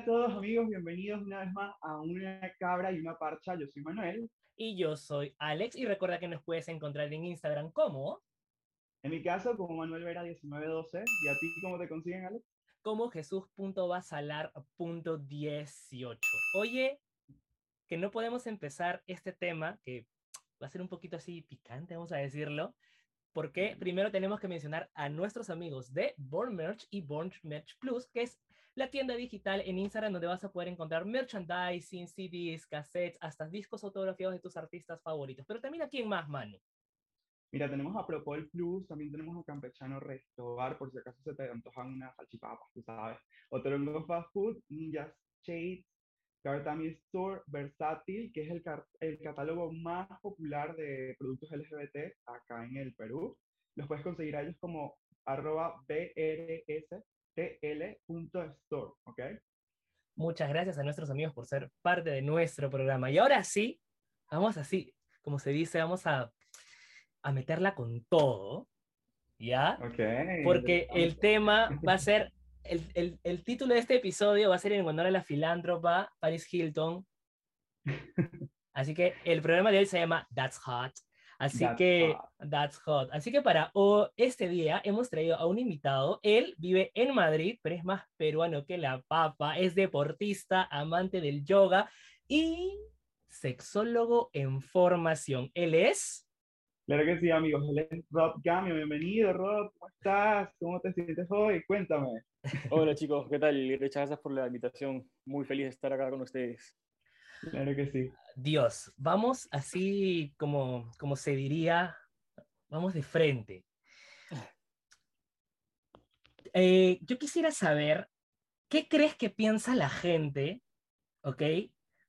a todos amigos, bienvenidos una vez más a Una Cabra y una Parcha. Yo soy Manuel. Y yo soy Alex y recuerda que nos puedes encontrar en Instagram como... En mi caso, como Manuel Vera 1912. ¿Y a ti cómo te consiguen, Alex? Como Jesús.basalar.18. Oye, que no podemos empezar este tema, que va a ser un poquito así picante, vamos a decirlo, porque primero tenemos que mencionar a nuestros amigos de Born Merch y Born Merch Plus, que es la tienda digital en Instagram donde vas a poder encontrar merchandising, CDs, cassettes, hasta discos autografiados de tus artistas favoritos. Pero también aquí en más, Manu. Mira, tenemos a Propol Plus, también tenemos a Campechano Restobar, por si acaso se te antojan unas salchipapas, tú sabes. Otorongo Fast Food, Ninja Shades, Cartami Store, Versátil, que es el, el catálogo más popular de productos LGBT acá en el Perú. Los puedes conseguir a ellos como BRS tl.store, ¿ok? Muchas gracias a nuestros amigos por ser parte de nuestro programa. Y ahora sí, vamos así, como se dice, vamos a, a meterla con todo, ¿ya? Ok. Porque el tema va a ser, el, el, el, título de este episodio va a ser en honor a la filántropa Paris Hilton. Así que el programa de hoy se llama That's Hot. Así que, that's hot. Así que para este día hemos traído a un invitado. Él vive en Madrid, pero es más peruano que la papa. Es deportista, amante del yoga y sexólogo en formación. Él es. Claro que sí, amigos. Él es Rob Gamio. Bienvenido, Rob. ¿Cómo estás? ¿Cómo te sientes hoy? Cuéntame. Hola, chicos. ¿Qué tal? Muchas gracias por la invitación. Muy feliz de estar acá con ustedes. Claro que sí. Dios, vamos así como, como se diría, vamos de frente. Eh, yo quisiera saber, ¿qué crees que piensa la gente, ok,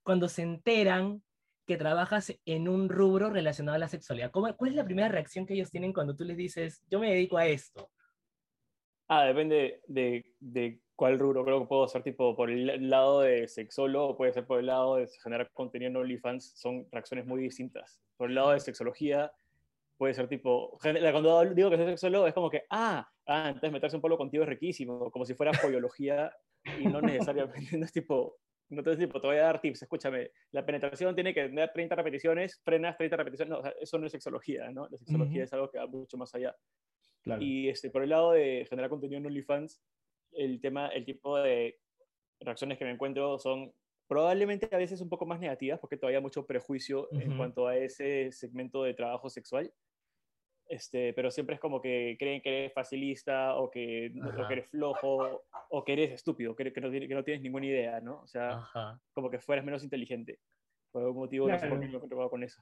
cuando se enteran que trabajas en un rubro relacionado a la sexualidad? ¿Cuál es la primera reacción que ellos tienen cuando tú les dices, yo me dedico a esto? Ah, depende de, de cuál rubro. Creo que puedo hacer tipo por el lado de sexólogo, puede ser por el lado de generar contenido en OnlyFans. Son reacciones muy distintas. Por el lado de sexología, puede ser tipo. Cuando digo que soy sexólogo, es como que, ah, ah entonces meterse un polo contigo es riquísimo, como si fuera biología y no necesariamente. No es tipo. No te, tipo, te voy a dar tips, escúchame, la penetración tiene que tener 30 repeticiones, frenas 30 repeticiones, no, eso no es sexología, ¿no? La sexología es algo que va mucho más allá. Y este, por el lado de generar contenido en OnlyFans, el tema, el tipo de reacciones que me encuentro son probablemente a veces un poco más negativas porque todavía hay mucho prejuicio en cuanto a ese segmento de trabajo sexual. Este, pero siempre es como que creen que eres facilista o que, que eres flojo o que eres estúpido, que, que, no, que no tienes ninguna idea, ¿no? O sea, como que fueras menos inteligente. Por algún motivo no sé por qué me he con eso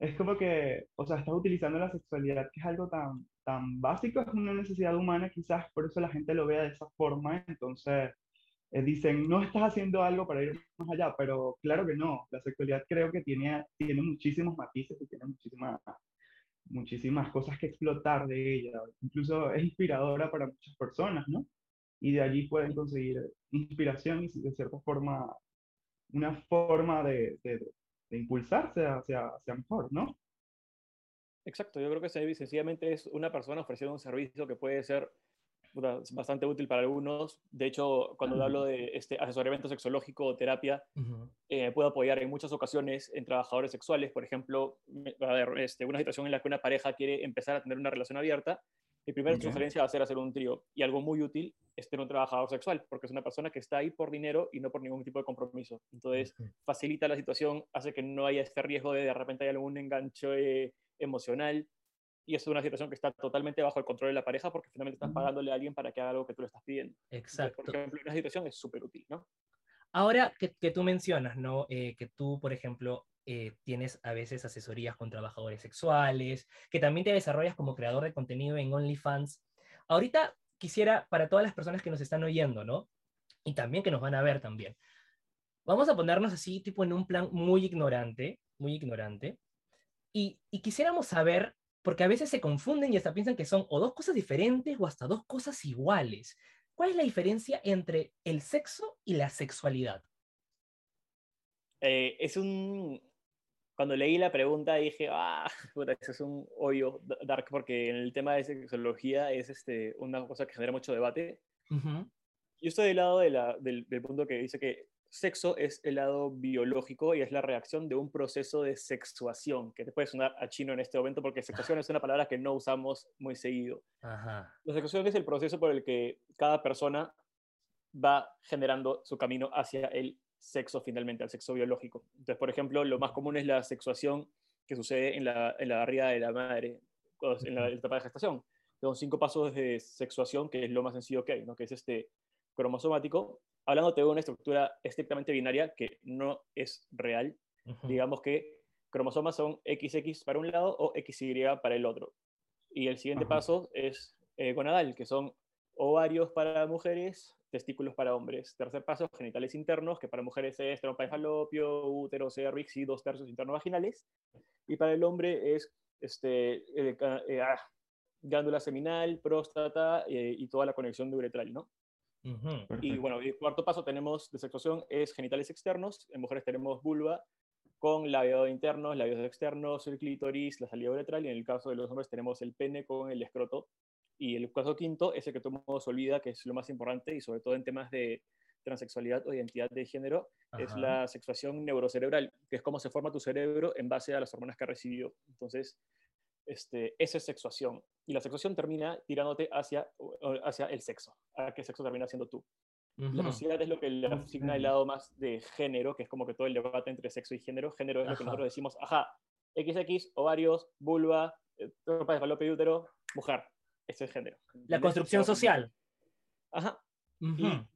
es como que, o sea, estás utilizando la sexualidad, que es algo tan, tan básico, es una necesidad humana, quizás por eso la gente lo vea de esa forma, entonces eh, dicen, no estás haciendo algo para ir más allá, pero claro que no, la sexualidad creo que tiene, tiene muchísimos matices y tiene muchísimas, muchísimas cosas que explotar de ella, incluso es inspiradora para muchas personas, ¿no? Y de allí pueden conseguir inspiración y de cierta forma una forma de, de impulsarse hacia, hacia mejor, ¿no? Exacto, yo creo que sencillamente es una persona ofreciendo un servicio que puede ser bastante útil para algunos. De hecho, cuando hablo de este asesoramiento sexológico o terapia, eh, puedo apoyar en muchas ocasiones en trabajadores sexuales. Por ejemplo, a ver, este, una situación en la que una pareja quiere empezar a tener una relación abierta mi primera sugerencia va a ser hacer un trío. Y algo muy útil es tener un trabajador sexual, porque es una persona que está ahí por dinero y no por ningún tipo de compromiso. Entonces, facilita la situación, hace que no haya este riesgo de de repente hay algún enganche eh, emocional. Y es una situación que está totalmente bajo el control de la pareja porque finalmente estás pagándole a alguien para que haga algo que tú le estás pidiendo. Exacto. por ejemplo, una situación es súper útil, ¿no? Ahora que, que, tú mencionas, ¿no? Eh, que tú, por ejemplo, eh, tienes a veces asesorías con trabajadores sexuales, que también te desarrollas como creador de contenido en OnlyFans. Ahorita quisiera, para todas las personas que nos están oyendo, ¿no? Y también que nos van a ver también, vamos a ponernos así, tipo en un plan muy ignorante, muy ignorante, y, y quisiéramos saber, porque a veces se confunden y hasta piensan que son o dos cosas diferentes o hasta dos cosas iguales. ¿Cuál es la diferencia entre el sexo y la sexualidad? Eh, es un, cuando leí la pregunta dije, ah, puta, eso es un hoyo dark, porque en el tema de sexología es este, una cosa que genera mucho debate. yo estoy del lado de la, del, del punto que dice que sexo es el lado biológico y es la reacción de un proceso de sexuación, que te puede sonar a chino en este momento porque sexuación es una palabra que no usamos muy seguido. La sexuación es el proceso por el que cada persona va generando su camino hacia el sexo finalmente, al sexo biológico. Entonces, por ejemplo, lo más común es la sexuación que sucede en la, en la barriga de la madre, en la etapa de gestación. Son cinco pasos de sexuación, que es lo más sencillo que hay, ¿no? que es este cromosomático, hablando de una estructura estrictamente binaria que no es real. Digamos que cromosomas son XX para un lado o XY para el otro. Y el siguiente paso es eh, gonadal, que son ovarios para mujeres, testículos para hombres. Tercer paso, genitales internos, que para mujeres es trompa de falopio, útero, cervix y dos tercios internos vaginales. Y para el hombre es este, eh, eh, ah, glándula seminal, próstata eh, y toda la conexión de uretral, ¿no? Ujú. Y bueno, el cuarto paso tenemos de sexuación es genitales externos. En mujeres tenemos vulva con labios internos, labios externos, el clítoris, la salida uretral. Y en el caso de los hombres tenemos el pene con el escroto. Y el caso quinto es el que todo el mundo se olvida, que es lo más importante, y sobre todo en temas de transexualidad o identidad de género, es Ajá. la sexuación neurocerebral, que es cómo se forma tu cerebro en base a las hormonas que ha recibido. Entonces, este, esa es sexuación. Y la sexuación termina tirándote hacia, hacia el sexo, a qué sexo termina siendo tú. La sociedad es lo que le asigna el lado más de género, que es como que todo el debate entre sexo y género. Género es lo que Ajá. nosotros decimos, ajá, XX, ovarios, vulva, eh, trompa de falopio y útero, mujer. Ese es género. La construcción social. Ajá. Ujú. Y-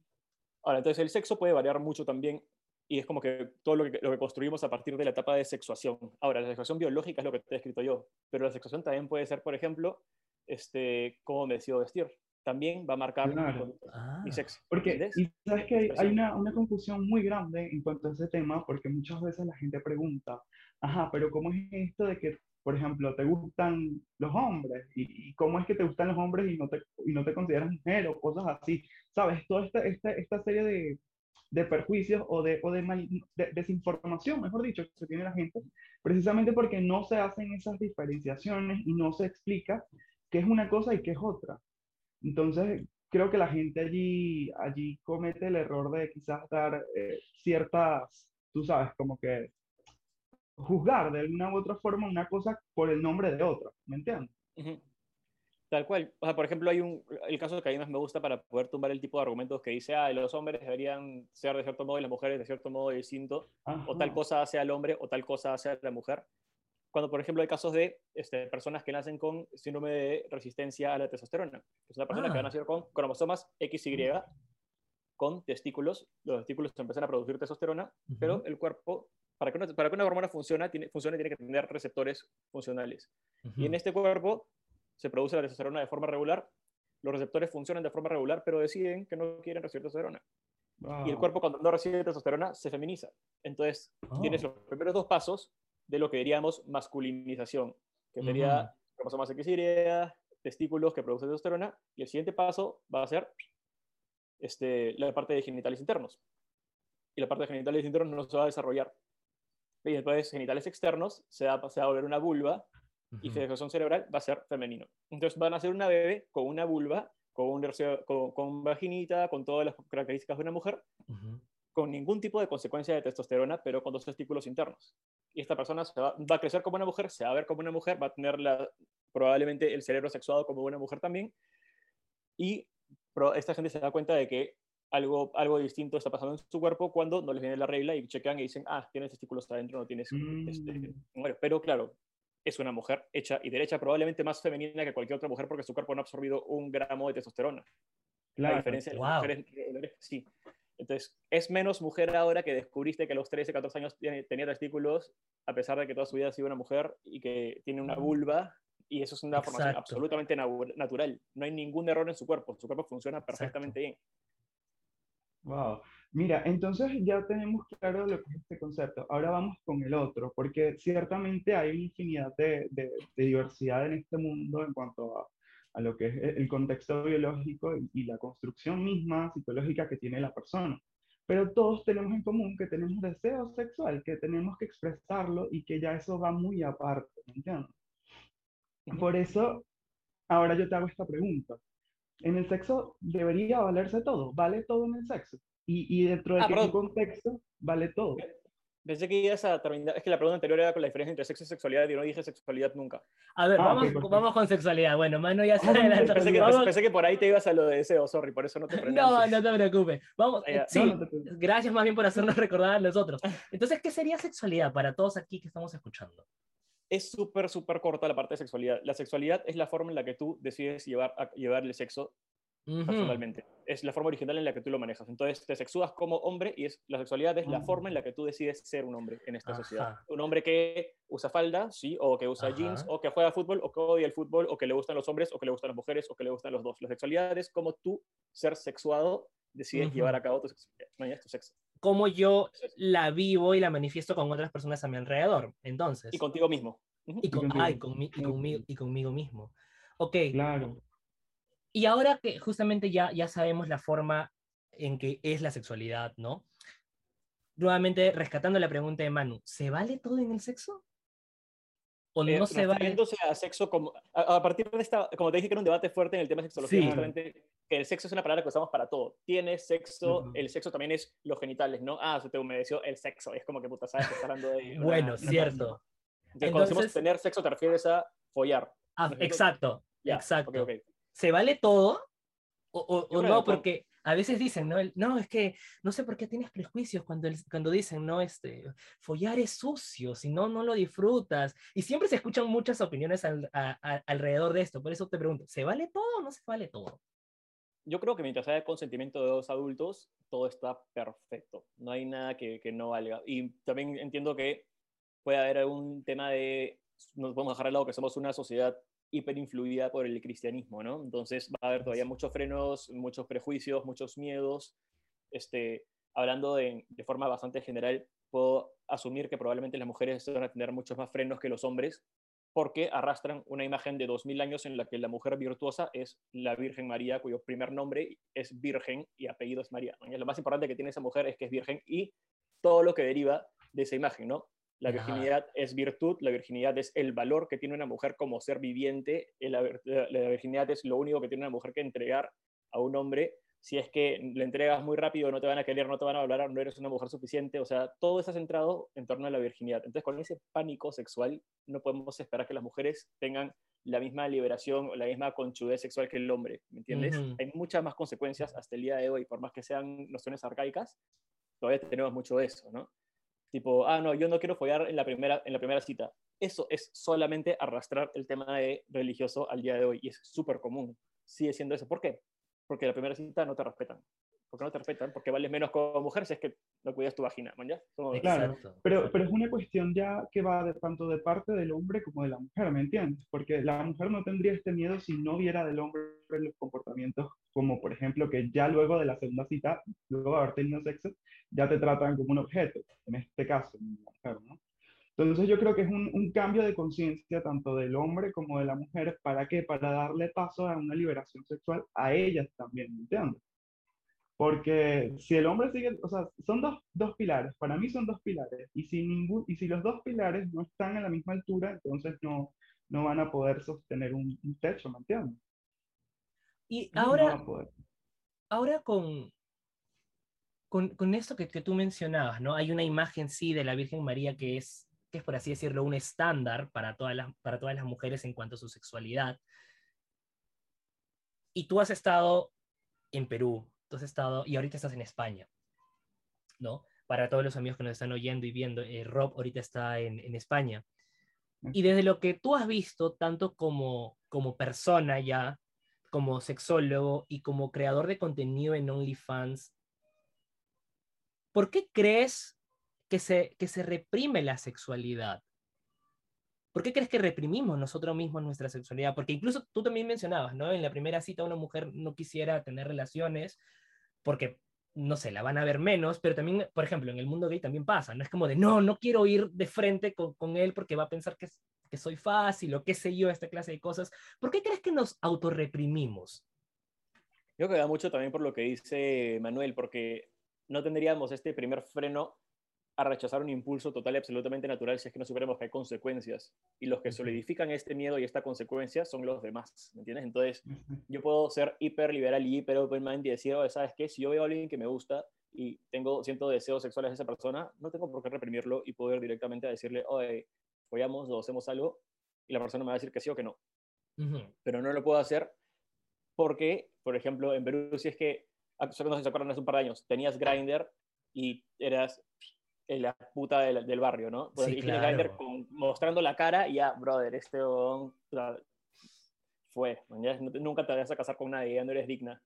Ahora, entonces el sexo puede variar mucho también y es como que todo lo que, lo que construimos a partir de la etapa de sexuación. Ahora, la sexuación biológica es lo que te he escrito yo, pero la sexuación también puede ser, por ejemplo, este, cómo me decido vestir. También va a marcar mi Claro. Ah. mi sexo. Porque, y sabes que hay, hay una, una confusión muy grande en cuanto a ese tema, porque muchas veces la gente pregunta, ajá, pero ¿cómo es esto de que, por ejemplo, te gustan los hombres? ¿Y, y cómo es que te gustan los hombres y no te, y no te consideras mujer o cosas así? ¿Sabes? Toda esta, esta, esta serie de, de perjuicios o de, o de, mal- de- desinformación, mejor dicho, que tiene la gente, precisamente porque no se hacen esas diferenciaciones y no se explica qué es una cosa y qué es otra. Entonces, creo que la gente allí, allí comete el error de quizás dar eh, ciertas, tú sabes, como que juzgar de alguna u otra forma una cosa por el nombre de otra, ¿me entiendes? Tal cual. O sea, por ejemplo, hay un, el caso que a mí más me gusta para poder tumbar el tipo de argumentos que dice, ah, los hombres deberían ser de cierto modo y las mujeres de cierto modo distinto, o tal Ajá. cosa hace al hombre o tal cosa hace a la mujer. Cuando, por ejemplo, hay casos de este, personas que nacen con síndrome de resistencia a la testosterona, que es una persona que va a Ah. nacer con cromosomas XY, con testículos, los testículos empiezan a producir testosterona, pero el cuerpo, para que una, para que una hormona funcione, tiene, funcione, tiene que tener receptores funcionales. Y en este cuerpo se produce la testosterona de forma regular, los receptores funcionan de forma regular, pero deciden que no quieren recibir testosterona. Y el cuerpo cuando no recibe testosterona se feminiza. Entonces tienes Oh. los primeros dos pasos de lo que diríamos masculinización, que sería Ujú. cromosomas XY, testículos que producen testosterona, y el siguiente paso va a ser este, la parte de genitales internos. Y la parte de genitales internos no se va a desarrollar. Y después genitales externos se va, se va a volver una vulva y Ujú. fecundación cerebral va a ser femenino. Entonces van a ser una bebé con una vulva, con, un con, con vaginita, con todas las características de una mujer, con ningún tipo de consecuencia de testosterona, pero con dos testículos internos. Y esta persona se va, va a crecer como una mujer, se va a ver como una mujer, va a tener la, probablemente el cerebro sexuado como una mujer también, y esta gente se da cuenta de que algo, algo distinto está pasando en su cuerpo cuando no les viene la regla y chequean y dicen, ah, tienes testículos adentro, no tienes este, Mm. ovario". Pero claro, es una mujer hecha y derecha, probablemente más femenina que cualquier otra mujer porque su cuerpo no ha absorbido un gramo de testosterona. A Claro. diferencia de las Wow. mujeres sí. Entonces, es menos mujer ahora que descubriste que a los 13, 14 años tiene- tenía testículos, a pesar de que toda su vida ha sido una mujer y que tiene una vulva, y eso es una formación Exacto. absolutamente nau- natural. No hay ningún error en su cuerpo, su cuerpo funciona perfectamente bien. Wow. Mira, entonces ya tenemos claro lo que es este concepto. Ahora vamos con el otro, porque ciertamente hay una infinidad de, de- de diversidad en este mundo en cuanto a, a lo que es el el contexto biológico y, y la construcción misma psicológica que tiene la persona. Pero todos tenemos en común que tenemos deseo sexual, que tenemos que expresarlo y que ya eso va muy aparte, ¿me entiendes? Por eso, ahora yo te hago esta pregunta. En el sexo debería valerse todo, vale todo en el sexo. Y, y dentro de Ah, contexto vale todo. Pensé que ibas a terminar. Es que la pregunta anterior era con la diferencia entre sexo y sexualidad y yo no dije sexualidad nunca. A ver, Ah, vamos, vamos con sexualidad. Bueno, Mano ya se con adelantó. Pensé que, Vamos- pensé que por ahí te ibas a lo de deseo, sorry, por eso no te frené No, antes. no te preocupes. Vamos, Ah, eh, sí, No, no preocupes. gracias más bien por hacernos recordar a nosotros. Entonces, ¿qué sería sexualidad para todos aquí que estamos escuchando? Es súper, súper corta la parte de sexualidad. La sexualidad es la forma en la que tú decides llevar, a, llevar el sexo Ujú. personalmente. Es la forma original en la que tú lo manejas. Entonces te sexúas como hombre y es, la sexualidad es la Ah. forma en la que tú decides ser un hombre en esta sociedad. Un hombre que usa falda, sí, o que usa Ajá. jeans, o que juega fútbol, o que odia el fútbol, o que le gustan los hombres, o que le gustan las mujeres, o que le gustan los dos. La sexualidad es como tú, ser sexuado, decides llevar a cabo tu, tu sexo. Cómo yo la vivo y la manifiesto con otras personas a mi alrededor. Entonces, Y contigo mismo. Y, con- contigo. ay, conmi- y conmigo, y conmigo mismo. Ok, Claro. y ahora que justamente ya, ya sabemos la forma en que es la sexualidad, ¿no? Nuevamente, rescatando la pregunta de Manu, ¿se vale todo en el sexo? ¿O Eh, no se vale? refiriéndose a sexo como a, a partir de esta como te dije que era un debate fuerte en el tema de sexología Sí. justamente que el sexo es una palabra que usamos para todo tienes sexo el sexo también es los genitales no ah se te humedeció el sexo es como que puta sabes que está hablando de una- Bueno, una cierto. entonces, cuando decimos Entonces- tener sexo te refieres a follar Ah, exacto, exacto. ok, ok. ¿Se vale todo? O, o- o no, porque a veces dicen, ¿no? No, es que no sé por qué tienes prejuicios cuando, cuando dicen, no, este, follar es sucio, si no, no lo disfrutas. Y siempre se escuchan muchas opiniones al- alrededor de esto. Por eso te pregunto, ¿se vale todo o no se vale todo? yo creo que mientras haya consentimiento de dos adultos, todo está perfecto. No hay nada que, que no valga. Y también entiendo que puede haber algún tema de, nos podemos dejar al lado que somos una sociedad hiperinfluida por el cristianismo, ¿no? Entonces va a haber todavía muchos frenos, muchos prejuicios, muchos miedos. Este, hablando de, de forma bastante general, puedo asumir que probablemente las mujeres van a tener muchos más frenos que los hombres, porque arrastran una imagen de 2000 años en la que la mujer virtuosa es la Virgen María, cuyo primer nombre es Virgen y apellido es María. ¿no? Y lo más importante que tiene esa mujer es que es virgen y todo lo que deriva de esa imagen, ¿no? La Ajá. virginidad es virtud, la virginidad es el valor que tiene una mujer como ser viviente, y la, vir- la- la virginidad es lo único que tiene una mujer que entregar a un hombre. Si es que le entregas muy rápido, no te van a querer, no te van a hablar, no eres una mujer suficiente. O sea, todo está centrado en torno a la virginidad. Entonces, con ese pánico sexual, no podemos esperar que las mujeres tengan la misma liberación o la misma conchudez sexual que el hombre, ¿me entiendes? Hay muchas más consecuencias hasta el día de hoy, por más que sean nociones arcaicas, todavía tenemos mucho de eso, ¿no? Tipo, ah, no, yo no quiero follar en la primera, en la primera cita. Eso es solamente arrastrar el tema de religioso al día de hoy y es súper común. Sigue siendo eso. ¿Por qué? Porque la primera cita no te respetan. ¿Por qué no te respetan? Porque vales menos como mujer si es que no cuidas tu vagina, ¿man? ¿ya? Como- Claro. Pero, pero es una cuestión ya que va de, tanto de parte del hombre como de la mujer, ¿me entiendes? Porque la mujer no tendría este miedo si no viera del hombre los comportamientos como, por ejemplo, que ya luego de la segunda cita, luego de haber tenido sexo, ya te tratan como un objeto, en este caso, una mujer, ¿no? Entonces yo creo que es un, un cambio de conciencia tanto del hombre como de la mujer, ¿para qué? Para darle paso a una liberación sexual a ellas también, ¿me entiendes? Porque si el hombre sigue, o sea, son dos, dos pilares, para mí son dos pilares, y si, ningún, y si los dos pilares no están a la misma altura, entonces no, no van a poder sostener un, un techo, ¿me entiendes? Y No ahora, ahora con, con, con esto que, que tú mencionabas, ¿no? Hay una imagen, sí, de la Virgen María que es, que es, por así decirlo, un estándar para todas las, para todas las mujeres en cuanto a su sexualidad. Y tú has estado en Perú, tú has estado, y ahorita estás en España, ¿no? Para todos los amigos que nos están oyendo y viendo, eh, Rob ahorita está en, en España. Y desde lo que tú has visto, tanto como, como persona ya, como sexólogo y como creador de contenido en OnlyFans, ¿por qué crees que se, que se reprime la sexualidad? ¿Por qué crees que reprimimos nosotros mismos nuestra sexualidad? Porque incluso tú también mencionabas, ¿no? En la primera cita una mujer no quisiera tener relaciones porque, no sé, la van a ver menos, pero también, por ejemplo, en el mundo gay también pasa, ¿no? Es como de, no, no quiero ir de frente con, con él porque va a pensar que, que soy fácil o qué sé yo, esta clase de cosas. ¿Por qué crees que nos autorreprimimos? Yo creo que da mucho también por lo que dice Manuel, porque no tendríamos este primer freno a rechazar un impulso total y absolutamente natural si es que no supiéramos que hay consecuencias. Y los que solidifican este miedo y esta consecuencia son los demás, ¿me entiendes? Entonces, yo puedo ser hiper liberal y hiper open mind y decir, ¿sabes qué? Si yo veo a alguien que me gusta y tengo, siento deseos sexuales de esa persona, no tengo por qué reprimirlo y poder directamente decirle, oye, follamos o hacemos algo, y la persona me va a decir que sí o que no. Pero no lo puedo hacer porque, por ejemplo, en Perú, si es que, ah, no sé si se acuerdan hace un par de años, tenías Grinder y eras la puta del, del barrio, ¿no? Pues, y tienes Grindr mostrando la cara y ya, brother, este fue, nunca te vas a casar con nadie, ya no eres digna.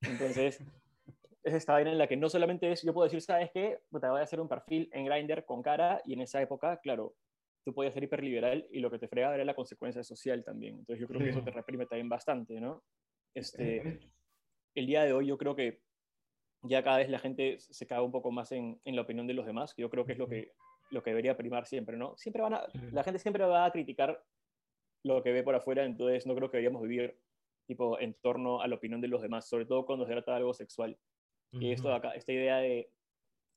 Entonces, es esta vaina en la que no solamente es, yo puedo decir, ¿sabes qué? Te voy a hacer un perfil en Grindr con cara y en esa época, claro, tú podías ser hiperliberal y lo que te frega era la consecuencia social también. Entonces yo creo que eso te reprime también bastante, ¿no? Este, el día de hoy yo creo que ya cada vez la gente se caga un poco más en, en, la opinión de los demás, que yo creo que es lo que, lo que debería primar siempre, ¿no? Siempre van a, la gente siempre va a criticar lo que ve por afuera, entonces no creo que deberíamos vivir tipo en torno a la opinión de los demás, sobre todo cuando se trata de algo sexual. Y esto acá, esta idea de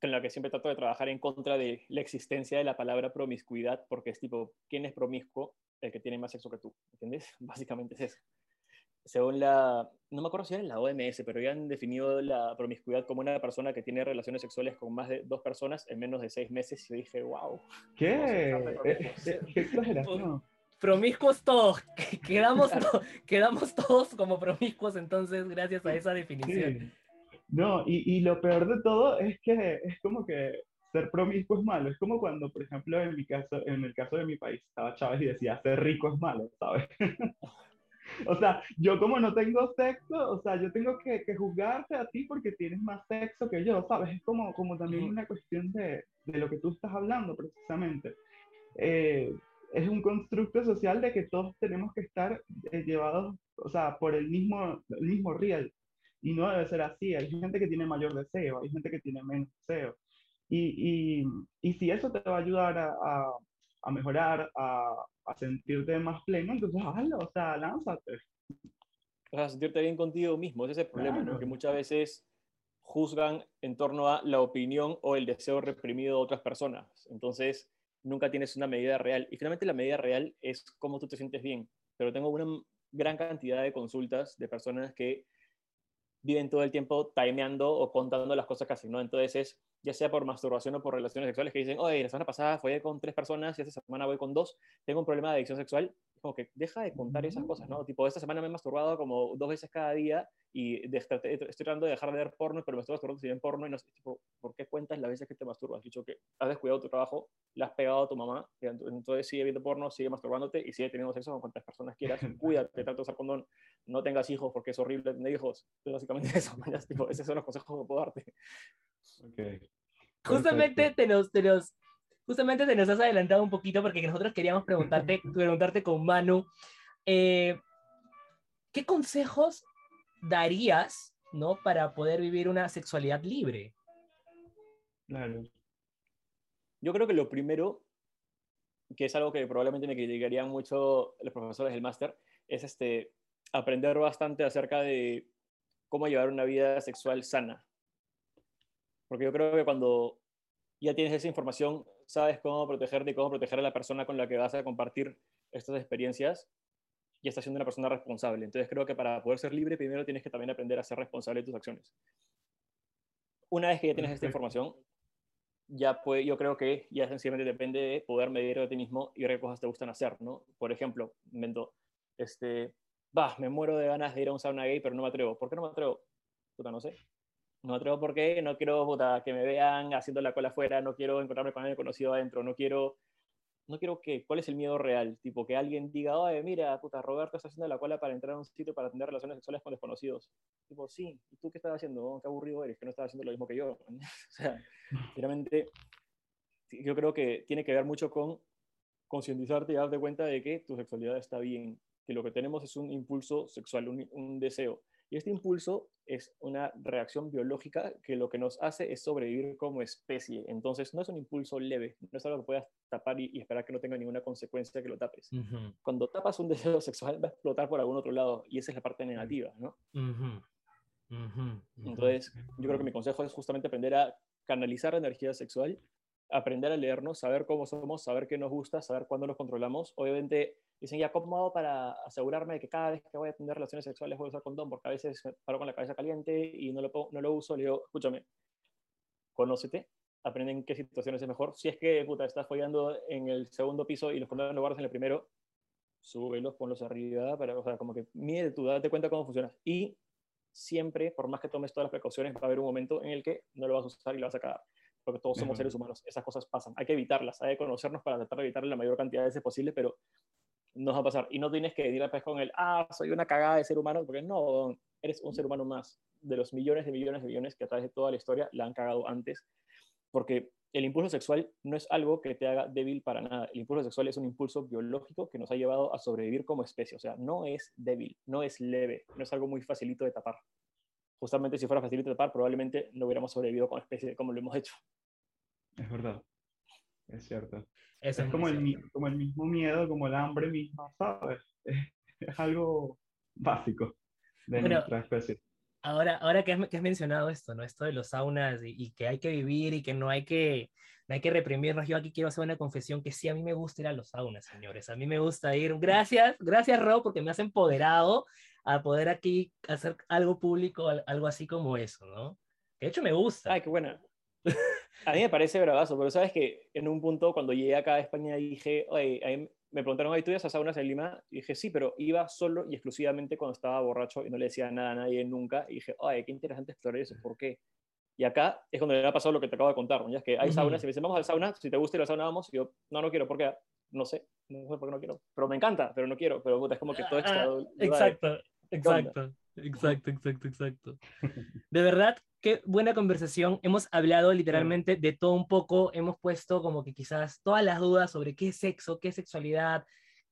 con la que siempre trato de trabajar en contra de la existencia de la palabra promiscuidad, porque es tipo, ¿quién es promiscuo? El que tiene más sexo que tú, ¿entiendes? Básicamente es eso según la, no me acuerdo si era la OMS, pero ya han definido la promiscuidad como una persona que tiene relaciones sexuales con más de dos personas en menos de seis meses. Y dije, wow. ¿Qué? Eh, eh, ¿Qué exageración? Promiscuos todos, quedamos, quedamos todos como promiscuos entonces gracias a esa definición. No, y, y, lo peor de todo es que es como que ser promiscuo es malo. Es como cuando, por ejemplo, en mi caso, en el caso de mi país, estaba Chávez y decía, ser rico es malo, ¿sabes? O sea, yo como no tengo sexo, o sea, yo tengo que, que, juzgarte a ti porque tienes más sexo que yo, ¿sabes? Es como, como también una cuestión de, de lo que tú estás hablando precisamente. Eh, es un constructo social de que todos tenemos que estar eh, llevados, o sea, por el mismo, el mismo real. Y no debe ser así. Hay gente que tiene mayor deseo, hay gente que tiene menos deseo. Y, y, y si eso te va a ayudar a, a, a mejorar, a, a sentirte más pleno, entonces hazlo, o sea, lánzate. Sea, sentirte bien contigo mismo, ese es el problema, ¿no? que muchas veces juzgan en torno a la opinión o el deseo reprimido de otras personas. Entonces, nunca tienes una medida real. Y finalmente la medida real es cómo tú te sientes bien. Pero tengo una gran cantidad de consultas de personas que viven todo el tiempo timeando o contando las cosas que hacen, ¿no? Entonces es, ya sea por masturbación o por relaciones sexuales, que dicen, oye, la semana pasada fui con tres personas y esta semana voy con dos, tengo un problema de adicción sexual, como que deja de contar esas cosas, ¿no? Tipo, esta semana me he masturbado como dos veces cada día y estoy tratando de dejar de ver porno, pero me estoy masturbando si ven porno y no sé, tipo, ¿por qué cuentas las veces que te masturbas? Has dicho que has descuidado tu trabajo, le has pegado a tu mamá, entonces sigue viendo porno, sigue masturbándote y sigue teniendo sexo con cuantas personas quieras, cuídate, trata de usar condón, no tengas hijos porque es horrible tener hijos. Entonces, básicamente eso, tipo, esos son los consejos que puedo darte. Okay. Justamente te nos, te nos, justamente te nos has adelantado un poquito porque nosotros queríamos preguntarte, preguntarte con Manu, eh, ¿qué consejos darías ¿no? para poder vivir una sexualidad libre? Claro. Yo creo que lo primero, que es algo que probablemente me criticarían mucho los profesores del máster, es este, aprender bastante acerca de cómo llevar una vida sexual sana. Porque yo creo que cuando ya tienes esa información, sabes cómo protegerte y cómo proteger a la persona con la que vas a compartir estas experiencias, y estás siendo una persona responsable. Entonces creo que para poder ser libre, primero tienes que también aprender a ser responsable de tus acciones. Una vez que ya tienes esta información, ya puede, yo creo que ya sencillamente depende de poder medir a ti mismo y qué cosas te gustan hacer, ¿no? Por ejemplo, invento, este, va, me muero de ganas de ir a un sauna gay, pero no me atrevo. ¿Por qué no me atrevo? Puta, no sé. No atrevo porque no quiero puta, que me vean haciendo la cola afuera, no quiero encontrarme con alguien conocido adentro, no quiero no quiero que, ¿cuál es el miedo real? Tipo, que alguien diga, oye, mira, puta, Roberto está haciendo la cola para entrar a un sitio para tener relaciones sexuales con desconocidos. Tipo, sí, ¿y tú qué estás haciendo? Oh, qué aburrido eres, que no estás haciendo lo mismo que yo. o sea, realmente, yo creo que tiene que ver mucho con concientizarte y darte cuenta de que tu sexualidad está bien, que lo que tenemos es un impulso sexual, un deseo. Y este impulso es una reacción biológica que lo que nos hace es sobrevivir como especie. Entonces, no es un impulso leve, no es algo que puedas tapar y, esperar que no tenga ninguna consecuencia que lo tapes. Cuando tapas un deseo sexual, va a explotar por algún otro lado y esa es la parte negativa, ¿no? Entonces, yo creo que mi consejo es justamente aprender a canalizar la energía sexual aprender a leernos, saber cómo somos, saber qué nos gusta, saber cuándo nos controlamos. Obviamente, dicen, ya, ¿cómo hago para asegurarme de que cada vez que voy a tener relaciones sexuales voy a usar condón? Porque a veces paro con la cabeza caliente y no lo, no lo uso. Le digo, escúchame, conócete, aprende en qué situaciones es mejor. Si es que, puta, estás follando en el segundo piso y los condones lo guardas en el primero, súbelos, ponlos arriba, para, o sea, como que mide tú, date cuenta cómo funciona. Y siempre, por más que tomes todas las precauciones, va a haber un momento en el que no lo vas a usar y lo vas a cagar porque todos somos seres humanos, esas cosas pasan, hay que evitarlas, hay que conocernos para tratar de evitarle la mayor cantidad de veces posible, pero nos va a pasar. Y no tienes que ir a pez con el, ah, soy una cagada de ser humano, porque no, eres un ser humano más de los millones de millones de millones que a través de toda la historia la han cagado antes, porque el impulso sexual no es algo que te haga débil para nada. El impulso sexual es un impulso biológico que nos ha llevado a sobrevivir como especie. O sea, no es débil, no es leve, no es algo muy facilito de tapar. Justamente si fuera facilito de tapar, probablemente no hubiéramos sobrevivido como especie como lo hemos hecho. Es verdad. Es cierto. es, como, el, como el mismo miedo, como el hambre misma, ¿sabes? Es, algo básico de nuestra especie. Ahora, ahora que, has, que has, mencionado esto, ¿no? Esto de los saunas y, que hay que vivir y que no hay que, no hay que reprimirnos, yo aquí quiero hacer una confesión que sí, a mí me gusta ir a los saunas, señores. A mí me gusta ir. Gracias, gracias, Rob, porque me has empoderado a poder aquí hacer algo público, algo así como eso, ¿no? De hecho, me gusta. Ay, qué buena. A mí me parece bravazo, pero sabes que en un punto cuando llegué acá a España dije, oye, me preguntaron, ¿tú ibas a saunas en Lima? Y dije, sí, pero iba solo y exclusivamente cuando estaba borracho y no le decía nada a nadie nunca. Y dije, oye, qué interesante explorar eso, ¿por qué? Y acá es cuando le ha pasado lo que te acabo de contar, ¿no? ya es que hay saunas y me dicen, vamos al sauna, si te gusta ir a la sauna, vamos. Y yo, no, no quiero, ¿por qué? No sé, no sé por qué no quiero. Pero me encanta, pero no quiero. Pero es como que todo está... exacto, exacto. Exacto, exacto, exacto. De verdad, qué buena conversación. Hemos hablado literalmente de todo un poco. Hemos puesto como que quizás todas las dudas sobre qué es sexo, qué es sexualidad,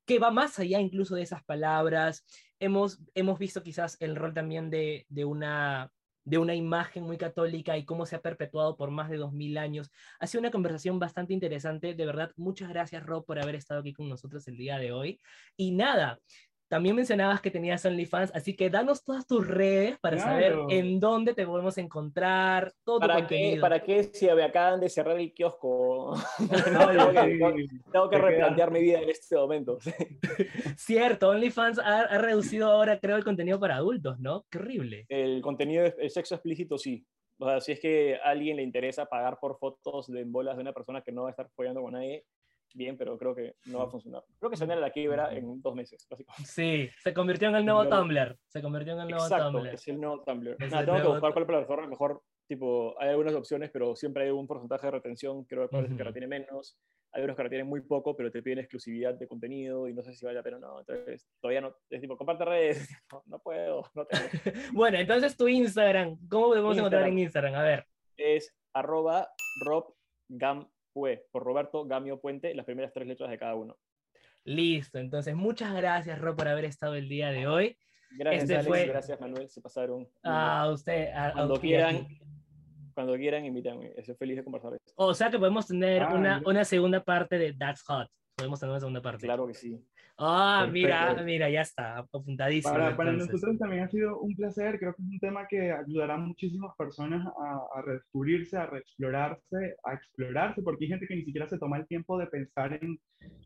qué va más allá incluso de esas palabras. Hemos, hemos visto quizás el rol también de, de una de una imagen muy católica y cómo se ha perpetuado por más de dos mil años. Ha sido una conversación bastante interesante. De verdad, muchas gracias, Rob, por haber estado aquí con nosotros el día de hoy. Y nada, también mencionabas que tenías OnlyFans, así que danos todas tus redes para saber en dónde te podemos encontrar, todo ¿Para tu contenido. Qué, ¿Para qué si me acaban de cerrar el kiosco? tengo, que, replantear mi vida en este momento. Cierto, OnlyFans ha, reducido ahora, creo, el contenido para adultos, ¿no? Qué horrible. El contenido, el sexo explícito, sí. O sea, si es que a alguien le interesa pagar por fotos de bolas de una persona que no va a estar follando con nadie, bien, pero creo que no va a funcionar. Creo que se viene la quiebra en dos meses, básicamente. Sí, se convirtió en el nuevo Tumblr. Se convirtió en el nuevo Exacto, Tumblr. es el nuevo Tumblr. Nada, tengo que buscar cuál plataforma mejor. Tipo, hay algunas opciones, pero siempre hay un porcentaje de retención. Creo que parece que retiene menos. Hay unos que retienen muy poco, pero te piden exclusividad de contenido y no sé si vale la pena o no. Entonces, todavía no. Es tipo, comparte redes. No, puedo, no tengo. bueno, entonces tu Instagram. ¿Cómo podemos encontrar en Instagram? A ver. Es arroba robgam por Roberto Gamio Puente, las primeras tres letras de cada uno. Listo, entonces muchas gracias Rob por haber estado el día de hoy. Gracias este Alex, gracias Manuel, se pasaron. A usted, cuando quieran, cuando quieran invítanme, estoy feliz de conversar esto. O sea que podemos tener ah, una, una segunda parte de That's Hot podemos tener una segunda parte. Claro que sí. Ah, mira, mira, ya está, apuntadísimo. Para, para, nosotros también ha sido un placer, creo que es un tema que ayudará a muchísimas personas a, a, redescubrirse, a reexplorarse, a explorarse, porque hay gente que ni siquiera se toma el tiempo de pensar en,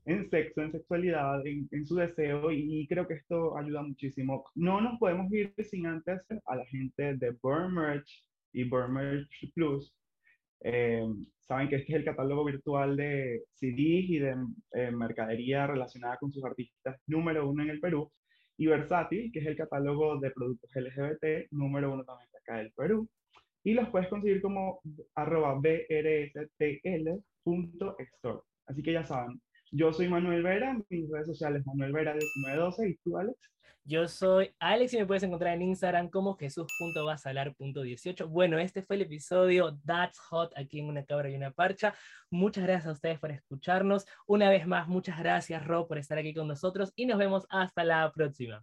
en sexo, en sexualidad, en, en, su deseo, y creo que esto ayuda muchísimo. No nos podemos ir sin antes a la gente de Burn Merch y Burn Merch Plus, eh, saben que este es el catálogo virtual de CDs y de eh, mercadería relacionada con sus artistas número uno en el Perú. Y Versátil, que es el catálogo de productos LGBT número uno también acá del Perú. Y los puedes conseguir como arroba brstl.store. Así que ya saben, yo soy Manuel Vera, mis redes sociales Manuel Vera 1912 y tú, Alex. Yo soy Alex y me puedes encontrar en Instagram como jesús.basalar.18. Bueno, este fue el episodio That's Hot aquí en Una Cabra y una Parcha. Muchas gracias a ustedes por escucharnos. Una vez más, muchas gracias, Rob, por estar aquí con nosotros y nos vemos hasta la próxima.